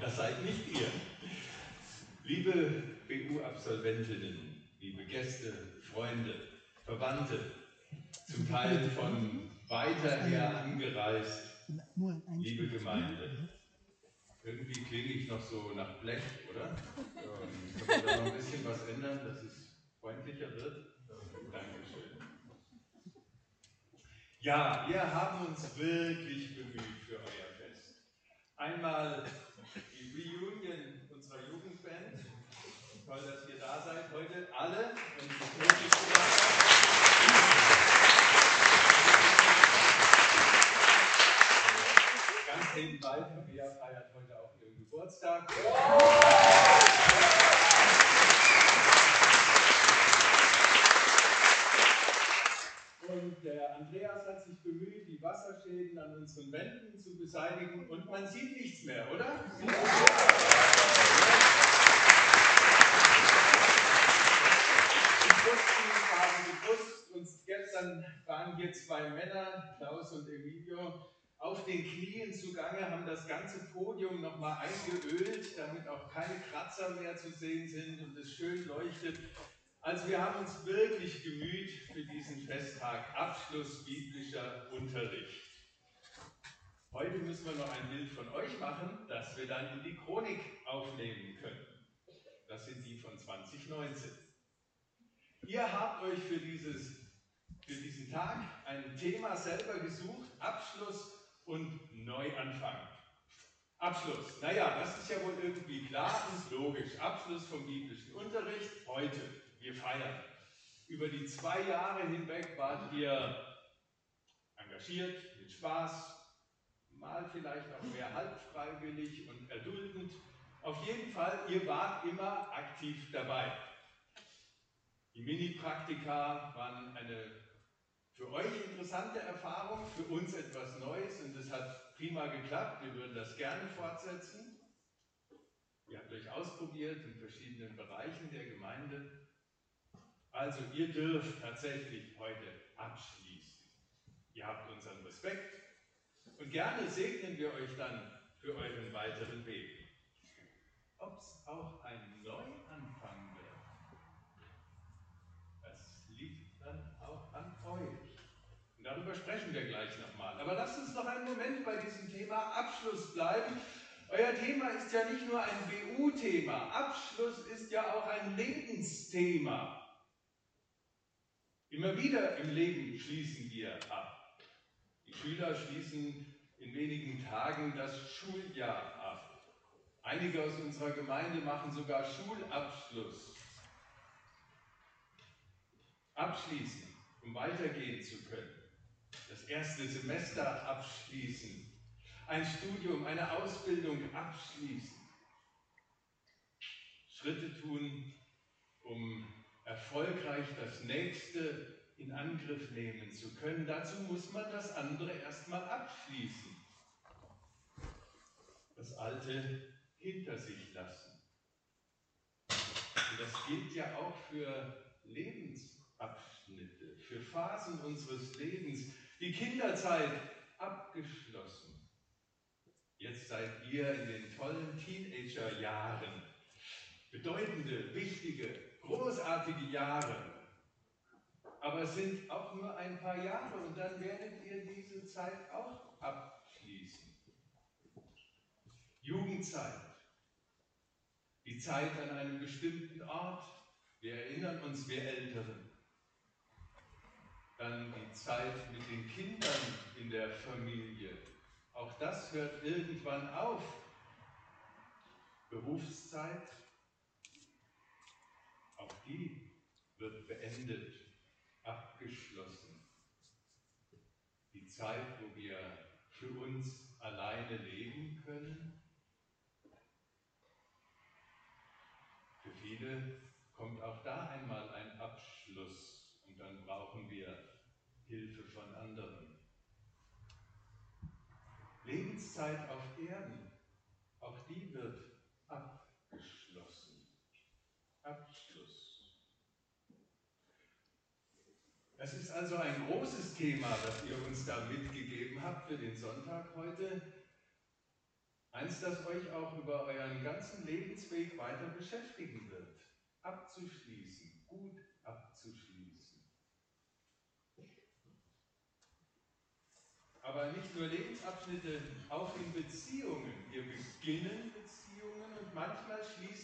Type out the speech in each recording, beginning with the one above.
Das seid nicht ihr. Liebe BU-Absolventinnen, liebe Gäste, Freunde, Verwandte, zum Teil von weiter her angereist, liebe Gemeinde. Irgendwie klinge ich noch so nach Blech, oder? Ähm, können wir da noch ein bisschen was ändern, dass es freundlicher wird? Dankeschön. Ja, wir haben uns wirklich bemüht für euer Fest. Einmal Reunion unserer Jugendband. Toll, dass ihr da seid heute, alle. Und Ganz nebenbei, Fabia feiert heute auch ihren Geburtstag. Und der Andreas hat sich bemüht, die Wasserschäden an unseren Wänden zu beseitigen und man sieht nichts mehr, oder? Und gestern waren hier zwei Männer, Klaus und Emilio, auf den Knien zugange, haben das ganze Podium nochmal eingeölt, damit auch keine Kratzer mehr zu sehen sind und es schön leuchtet. Also wir haben uns wirklich gemüht für diesen Festtag, Abschluss biblischer Unterricht. Heute müssen wir noch ein Bild von euch machen, das wir dann in die Chronik aufnehmen können. Das sind die von 2019. Ihr habt euch für, dieses, für diesen Tag ein Thema selber gesucht, Abschluss und Neuanfang. Abschluss. Naja, das ist ja wohl irgendwie klar und logisch. Abschluss vom biblischen Unterricht heute. Wir feiern. Über die zwei Jahre hinweg wart ihr engagiert, mit Spaß, mal vielleicht auch mehr halbfreiwillig und erduldend. Auf jeden Fall, ihr wart immer aktiv dabei. Die Mini-Praktika waren eine für euch interessante Erfahrung, für uns etwas Neues und es hat prima geklappt. Wir würden das gerne fortsetzen. Ihr habt euch ausprobiert in verschiedenen Bereichen der Gemeinde. Also ihr dürft tatsächlich heute abschließen. Ihr habt unseren Respekt und gerne segnen wir euch dann für euren weiteren Weg. Ob es auch ein Neuanfang wird, das liegt dann auch an euch. Und darüber sprechen wir gleich nochmal. Aber lasst uns noch einen Moment bei diesem Thema Abschluss bleiben. Euer Thema ist ja nicht nur ein BU-Thema. Abschluss ist ja auch ein Lebensthema. Immer wieder im Leben schließen wir ab. Schüler schließen in wenigen Tagen das Schuljahr ab. Einige aus unserer Gemeinde machen sogar Schulabschluss. Abschließen, um weitergehen zu können. Das erste Semester abschließen. Ein Studium, eine Ausbildung abschließen. Schritte tun, um erfolgreich das nächste in Angriff nehmen zu können. Dazu muss man das andere erstmal abschließen. Das Alte hinter sich lassen. Und das gilt ja auch für Lebensabschnitte, für Phasen unseres Lebens. Die Kinderzeit abgeschlossen. Jetzt seid ihr in den tollen Teenagerjahren. Bedeutende, wichtige, großartige Jahre. Aber es sind auch nur ein paar Jahre und dann werdet ihr diese Zeit auch abschließen. Jugendzeit. Die Zeit an einem bestimmten Ort. Wir erinnern uns, wir Älteren. Dann die Zeit mit den Kindern in der Familie. Auch das hört irgendwann auf. Berufszeit, auch die wird beendet, abgeschlossen. Die Zeit, wo wir für uns alleine leben können. Für viele kommt auch da einmal ein Abschluss und dann brauchen wir Hilfe von anderen. Lebenszeit auf Erden, auch die wird abgeschlossen. Abschluss. Das ist also ein großes Thema, das ihr uns da mitgegeben habt für den Sonntag heute. Eins, das euch auch über euren ganzen Lebensweg weiter beschäftigen wird. Abzuschließen, gut abzuschließen. Aber nicht nur Lebensabschnitte, auch in Beziehungen. Wir beginnen Beziehungen und manchmal schließen.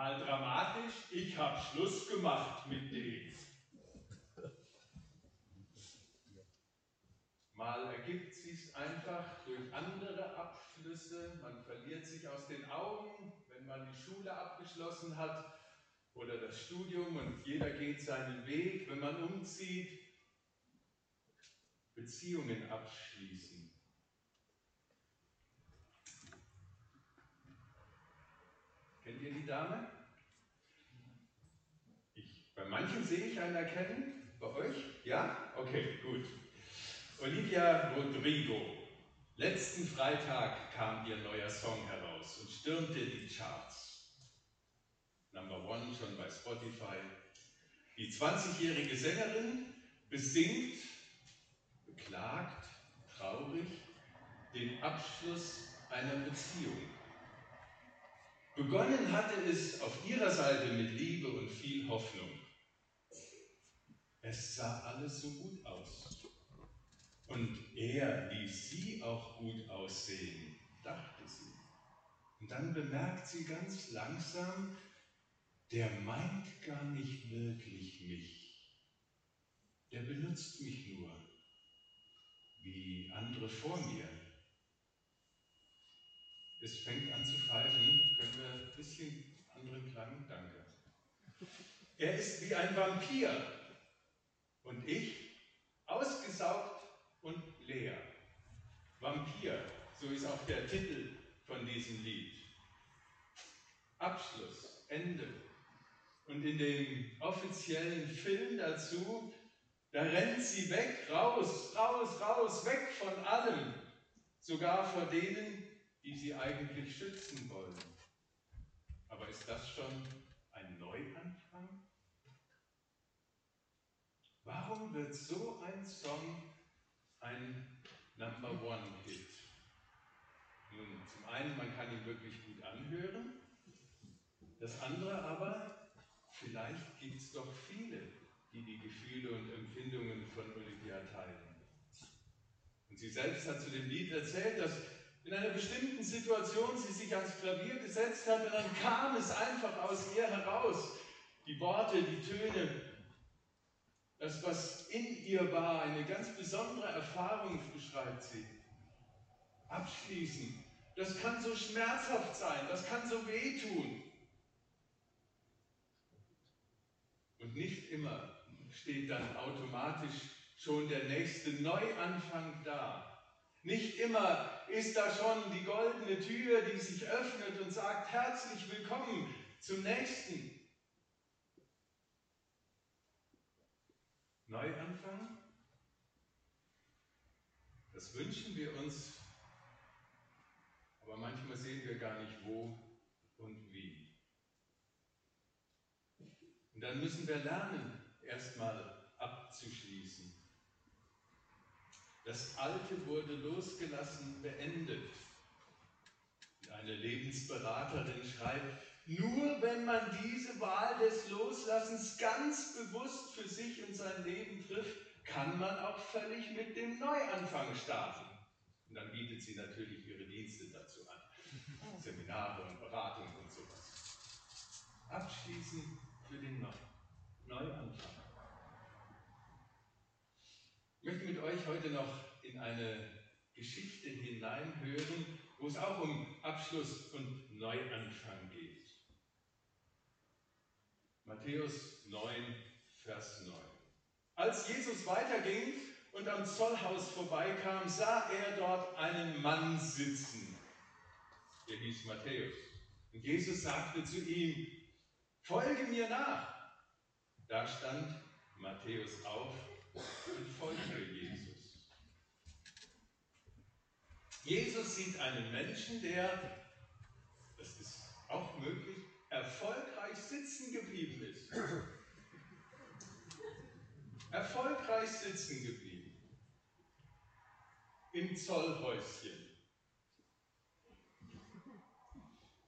Mal dramatisch, ich habe Schluss gemacht mit dem. Mal ergibt sich einfach durch andere Abschlüsse, man verliert sich aus den Augen, wenn man die Schule abgeschlossen hat oder das Studium und jeder geht seinen Weg, wenn man umzieht, Beziehungen abschließen. Kennt ihr die Dame? Ich, bei manchen sehe ich einen erkennen. Bei euch? Ja? Okay, gut. Olivia Rodrigo. Letzten Freitag kam ihr neuer Song heraus und stürmte die Charts. Number One schon bei Spotify. Die 20-jährige Sängerin besingt, beklagt, traurig den Abschluss einer Beziehung. Begonnen hatte es auf ihrer Seite mit Liebe und viel Hoffnung. Es sah alles so gut aus. Und er ließ sie auch gut aussehen, dachte sie. Und dann bemerkt sie ganz langsam, der meint gar nicht wirklich mich. Der benutzt mich nur, wie andere vor mir. Es fängt an zu pfeifen. Können wir ein bisschen anderen Klang? Danke. Er ist wie ein Vampir. Und ich, ausgesaugt und leer. Vampir, so ist auch der Titel von diesem Lied. Abschluss, Ende. Und in dem offiziellen Film dazu, da rennt sie weg, raus, raus, raus, weg von allem, sogar vor denen, die sie eigentlich schützen wollen. Aber ist das schon ein Neuanfang? Warum wird so ein Song ein Number One Hit. Nun, zum einen, man kann ihn wirklich gut anhören. Das andere aber, vielleicht gibt es doch viele, die die Gefühle und Empfindungen von Olivia teilen. Und sie selbst hat zu dem Lied erzählt, dass in einer bestimmten Situation sie sich ans Klavier gesetzt hat und dann kam es einfach aus ihr heraus. Die Worte, die Töne, das, was in ihr war, eine ganz besondere Erfahrung, beschreibt sie. Abschließen. Das kann so schmerzhaft sein, das kann so wehtun. Und nicht immer steht dann automatisch schon der nächste Neuanfang da. Nicht immer ist da schon die goldene Tür, die sich öffnet und sagt, herzlich willkommen zum nächsten. Neuanfang? Das wünschen wir uns, aber manchmal sehen wir gar nicht wo und wie. Und dann müssen wir lernen, erstmal abzuschließen. Das Alte wurde losgelassen, beendet. Eine Lebensberaterin schreibt, nur wenn man diese Wahl des Loslassens ganz bewusst für sich und sein Leben trifft, kann man auch völlig mit dem Neuanfang starten. Und dann bietet sie natürlich ihre Dienste dazu an. Seminare und Beratungen und sowas. Abschließen für den Neuanfang. Ich möchte mit euch heute noch in eine Geschichte hineinhören, wo es auch um Abschluss und Neuanfang geht. Matthäus 9, Vers 9. Als Jesus weiterging und am Zollhaus vorbeikam, sah er dort einen Mann sitzen. Der hieß Matthäus. Und Jesus sagte zu ihm, folge mir nach. Da stand Matthäus auf und folge Jesus. Jesus sieht einen Menschen, der, das ist auch möglich, erfolgreich sitzen geblieben ist. erfolgreich sitzen geblieben. Im Zollhäuschen.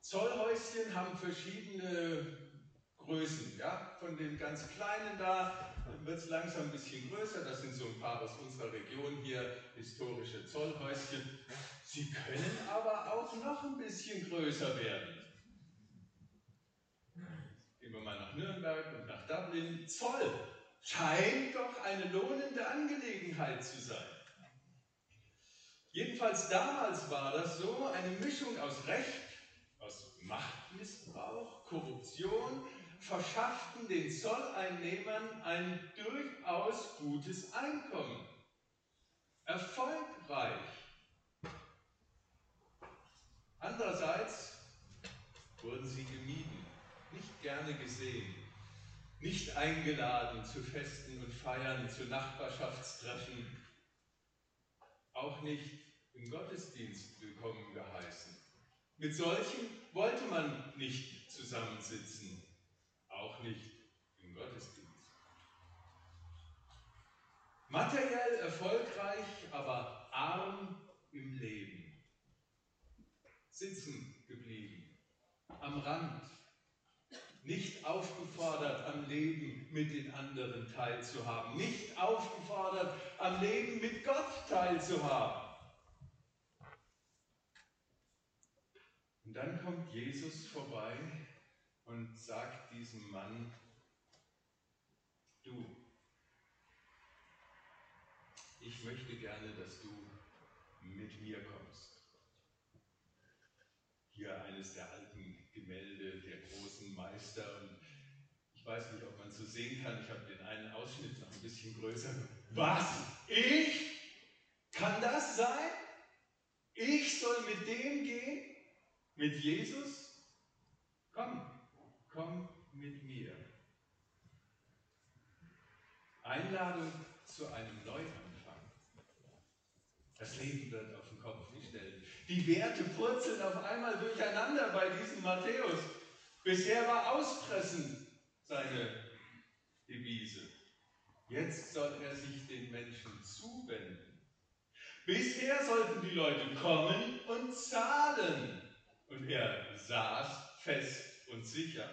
Zollhäuschen haben verschiedene Größen. Ja? Von dem ganz kleinen da wird es langsam ein bisschen größer. Das sind so ein paar aus unserer Region hier, historische Zollhäuschen. Sie können aber auch noch ein bisschen größer werden. Gehen wir mal nach Nürnberg und nach Dublin. Zoll scheint doch eine lohnende Angelegenheit zu sein. Jedenfalls damals war das so eine Mischung aus Recht, aus Machtmissbrauch, Korruption, verschafften den Zolleinnehmern ein durchaus gutes Einkommen. Erfolgreich. Andererseits wurden sie gemieden, nicht gerne gesehen, nicht eingeladen zu Festen und Feiern, zu Nachbarschaftstreffen, auch nicht im Gottesdienst willkommen geheißen. Mit solchen wollte man nicht zusammensitzen, auch nicht im Gottesdienst. Materiell erfolgreich, aber arm im Leben. Sitzen geblieben, am Rand, nicht aufgefordert, am Leben mit den anderen teilzuhaben, nicht aufgefordert, am Leben mit Gott teilzuhaben. Und dann kommt Jesus vorbei und sagt diesem Mann, du, ich möchte gerne, dass du mit mir kommst. Hier eines der alten Gemälde der großen Meister und ich weiß nicht, ob man es so sehen kann, ich habe den einen Ausschnitt noch ein bisschen größer. Was? Ich? Kann das sein? Ich soll mit dem gehen? Mit Jesus? Komm, komm mit mir. Einladung zu einem Neuanfang. Das Leben wird auf den Kopf gestellt. Die Werte purzeln auf einmal durcheinander bei diesem Matthäus. Bisher war Auspressen seine Devise. Jetzt soll er sich den Menschen zuwenden. Bisher sollten die Leute kommen und zahlen. Und er saß fest und sicher.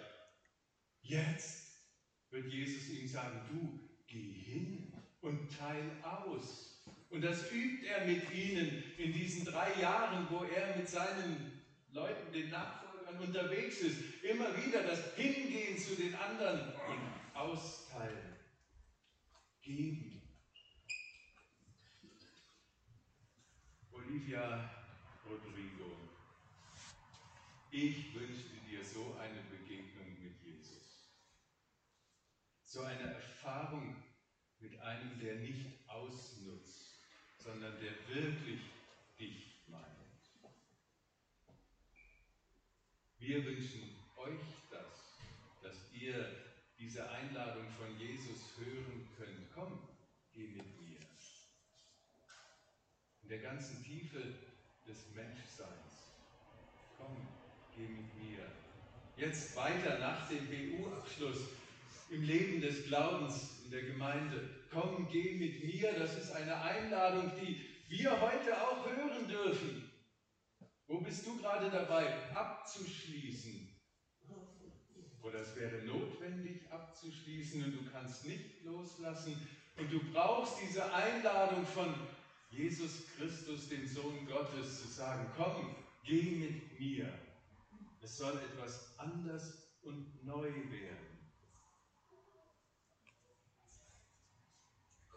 Jetzt wird Jesus ihm sagen, du geh hin und teil aus. Und das übt er mit ihnen in diesen drei Jahren, wo er mit seinen Leuten, den Nachfolgern unterwegs ist. Immer wieder das Hingehen zu den anderen und austeilen, geben. Olivia Rodrigo, ich wünschte dir so eine Begegnung mit Jesus. So eine Erfahrung mit einem, der nicht ausnutzt, sondern der wirklich dich meint. Wir wünschen euch das, dass ihr diese Einladung von Jesus hören könnt. Komm, geh mit mir. In der ganzen Tiefe des Menschseins. Komm, geh mit mir. Jetzt weiter nach dem BU-Abschluss im Leben des Glaubens in der Gemeinde. Komm, geh mit mir. Das ist eine Einladung, die wir heute auch hören dürfen. Wo bist du gerade dabei, abzuschließen? Oder es wäre notwendig abzuschließen und du kannst nicht loslassen. Und du brauchst diese Einladung von Jesus Christus, dem Sohn Gottes, zu sagen, komm, geh mit mir. Es soll etwas anders und neu werden.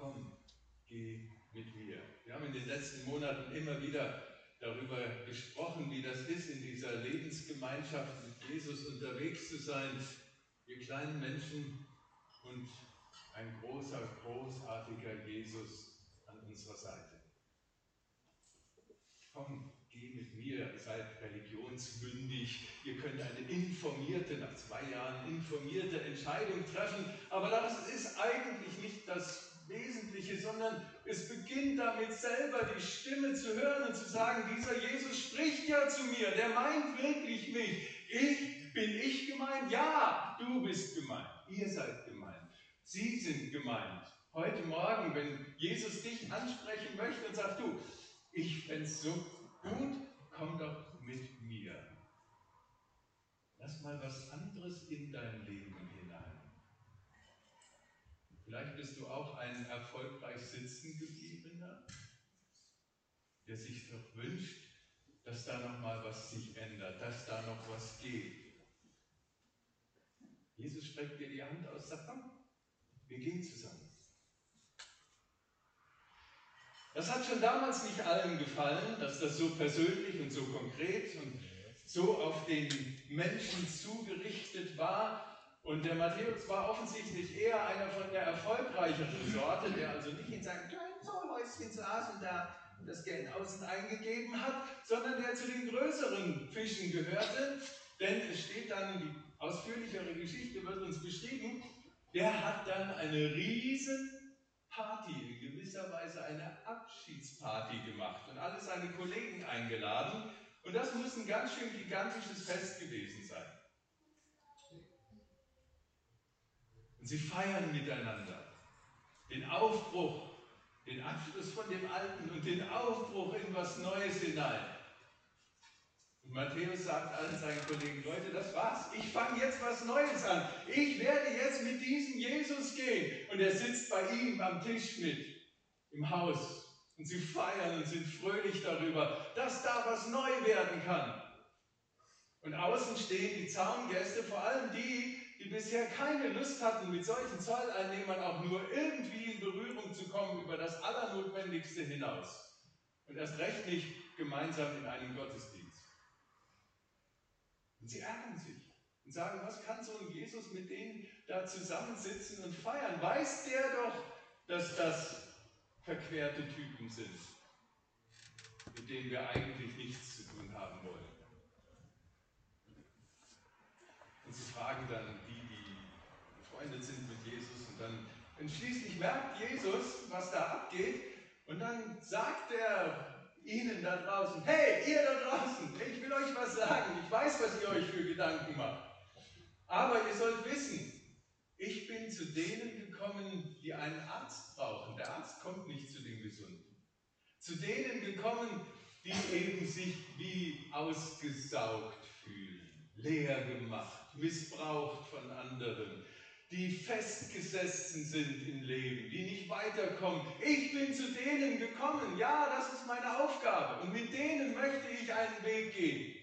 Komm, geh mit mir. Wir haben in den letzten Monaten immer wieder darüber gesprochen, wie das ist, in dieser Lebensgemeinschaft mit Jesus unterwegs zu sein. Wir kleinen Menschen und ein großer, großartiger Jesus an unserer Seite. Komm, geh mit mir, seid religionsmündig, ihr könnt eine informierte, nach zwei Jahren informierte Entscheidung treffen, aber das ist eigentlich nicht das Wesentliche, sondern es beginnt damit selber die Stimme zu hören und zu sagen, dieser Jesus spricht ja zu mir, der meint wirklich mich. Ich, bin ich gemeint? Ja, du bist gemeint. Ihr seid gemeint. Sie sind gemeint. Heute Morgen, wenn Jesus dich ansprechen möchte und sagt, du, ich fände es so gut, komm doch mit mir. mal was anderes in dein Leben. Vielleicht bist du auch ein erfolgreich sitzen gebliebener, der sich doch wünscht, dass da noch mal was sich ändert, dass da noch was geht. Jesus streckt dir die Hand aus, sagt, komm, wir gehen zusammen. Das hat schon damals nicht allen gefallen, dass das so persönlich und so konkret und so auf den Menschen zugerichtet war. Und der Matthäus war offensichtlich eher einer von der erfolgreicheren Sorte, der also nicht in seinem kleinen Zollhäuschen saß und da das Geld außen eingegeben hat, sondern der zu den größeren Fischen gehörte. Denn es steht dann, die ausführlichere Geschichte wird uns beschrieben, der hat dann eine riesen Party, in gewisser Weise eine Abschiedsparty gemacht und alle seine Kollegen eingeladen. Und das muss ein ganz schön gigantisches Fest gewesen sein. Und sie feiern miteinander den Aufbruch, den Abschluss von dem Alten und den Aufbruch in was Neues hinein. Und Matthäus sagt allen seinen Kollegen, Leute, das war's. Ich fange jetzt was Neues an. Ich werde jetzt mit diesem Jesus gehen. Und er sitzt bei ihm am Tisch mit, im Haus. Und sie feiern und sind fröhlich darüber, dass da was neu werden kann. Und außen stehen die Zaungäste, vor allem die, die bisher keine Lust hatten, mit solchen Zolleinnehmern auch nur irgendwie in Berührung zu kommen über das Allernotwendigste hinaus. Und erst recht nicht gemeinsam in einem Gottesdienst. Und sie ärgern sich und sagen, was kann so ein Jesus mit denen da zusammensitzen und feiern? Weiß der doch, dass das verquerte Typen sind, mit denen wir eigentlich nichts zu tun haben wollen. Und sie fragen dann befreundet sind mit Jesus und dann und schließlich merkt Jesus, was da abgeht und dann sagt er Ihnen da draußen, hey, ihr da draußen, ich will euch was sagen, ich weiß, was ihr euch für Gedanken macht. Aber ihr sollt wissen, ich bin zu denen gekommen, die einen Arzt brauchen. Der Arzt kommt nicht zu den Gesunden. Zu denen gekommen, die eben sich wie ausgesaugt fühlen, leer gemacht, missbraucht von anderen, die festgesessen sind im Leben, die nicht weiterkommen. Ich bin zu denen gekommen. Ja, das ist meine Aufgabe. Und mit denen möchte ich einen Weg gehen.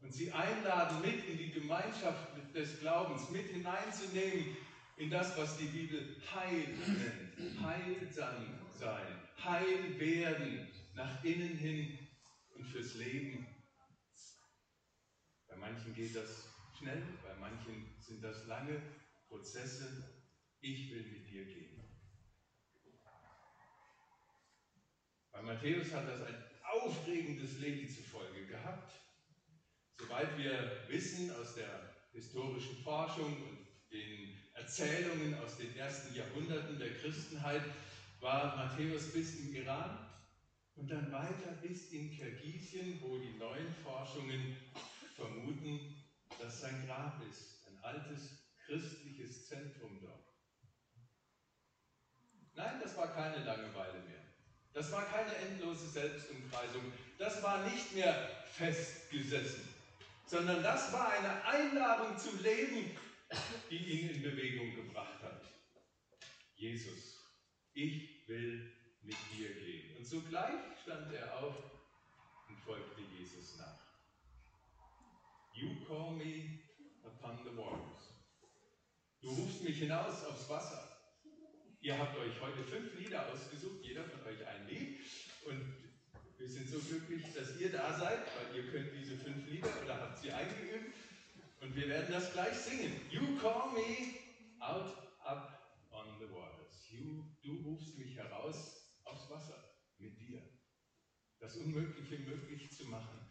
Und sie einladen, mit in die Gemeinschaft des Glaubens, mit hineinzunehmen in das, was die Bibel Heil nennt. Heilsam sein, heil werden, nach innen hin und fürs Leben. Bei manchen geht das schnell, bei manchen sind das lange Prozesse. Ich will mit dir gehen. Bei Matthäus hat das ein aufregendes Leben zur Folge gehabt. Soweit wir wissen aus der historischen Forschung und den Erzählungen aus den ersten Jahrhunderten der Christenheit, war Matthäus bis im Iran und dann weiter bis in Kirgisien, wo die neuen Forschungen vermuten, dass sein Grab ist, altes christliches Zentrum dort. Nein, das war keine Langeweile mehr. Das war keine endlose Selbstumkreisung. Das war nicht mehr festgesessen, sondern das war eine Einladung zu leben, die ihn in Bewegung gebracht hat. Jesus, ich will mit dir gehen. Und sogleich stand er auf und folgte Jesus nach. You call me the waters. Du rufst mich hinaus aufs Wasser. Ihr habt euch heute fünf Lieder ausgesucht, jeder von euch ein Lied. Und wir sind so glücklich, dass ihr da seid, weil ihr könnt diese fünf Lieder oder habt sie eingeübt. Und wir werden das gleich singen. You call me out up on the waters. You, du rufst mich heraus aufs Wasser mit dir. Das Unmögliche möglich zu machen.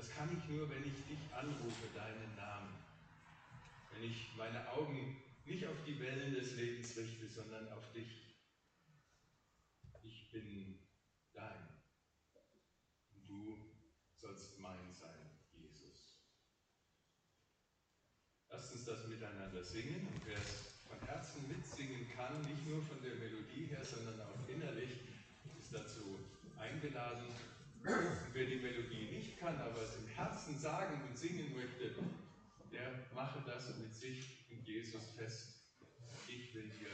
Das kann ich nur, wenn ich dich anrufe, deinen Namen. Wenn ich meine Augen nicht auf die Wellen des Lebens richte, sondern auf dich. Ich bin dein. Und du sollst mein sein, Jesus. Lasst uns das miteinander singen. Und wer es von Herzen mitsingen kann, nicht nur von der Melodie her, sondern auch innerlich, ist dazu eingeladen. Kann, aber es im Herzen sagen und singen möchte, der mache das mit sich in Jesus fest. Ich will dir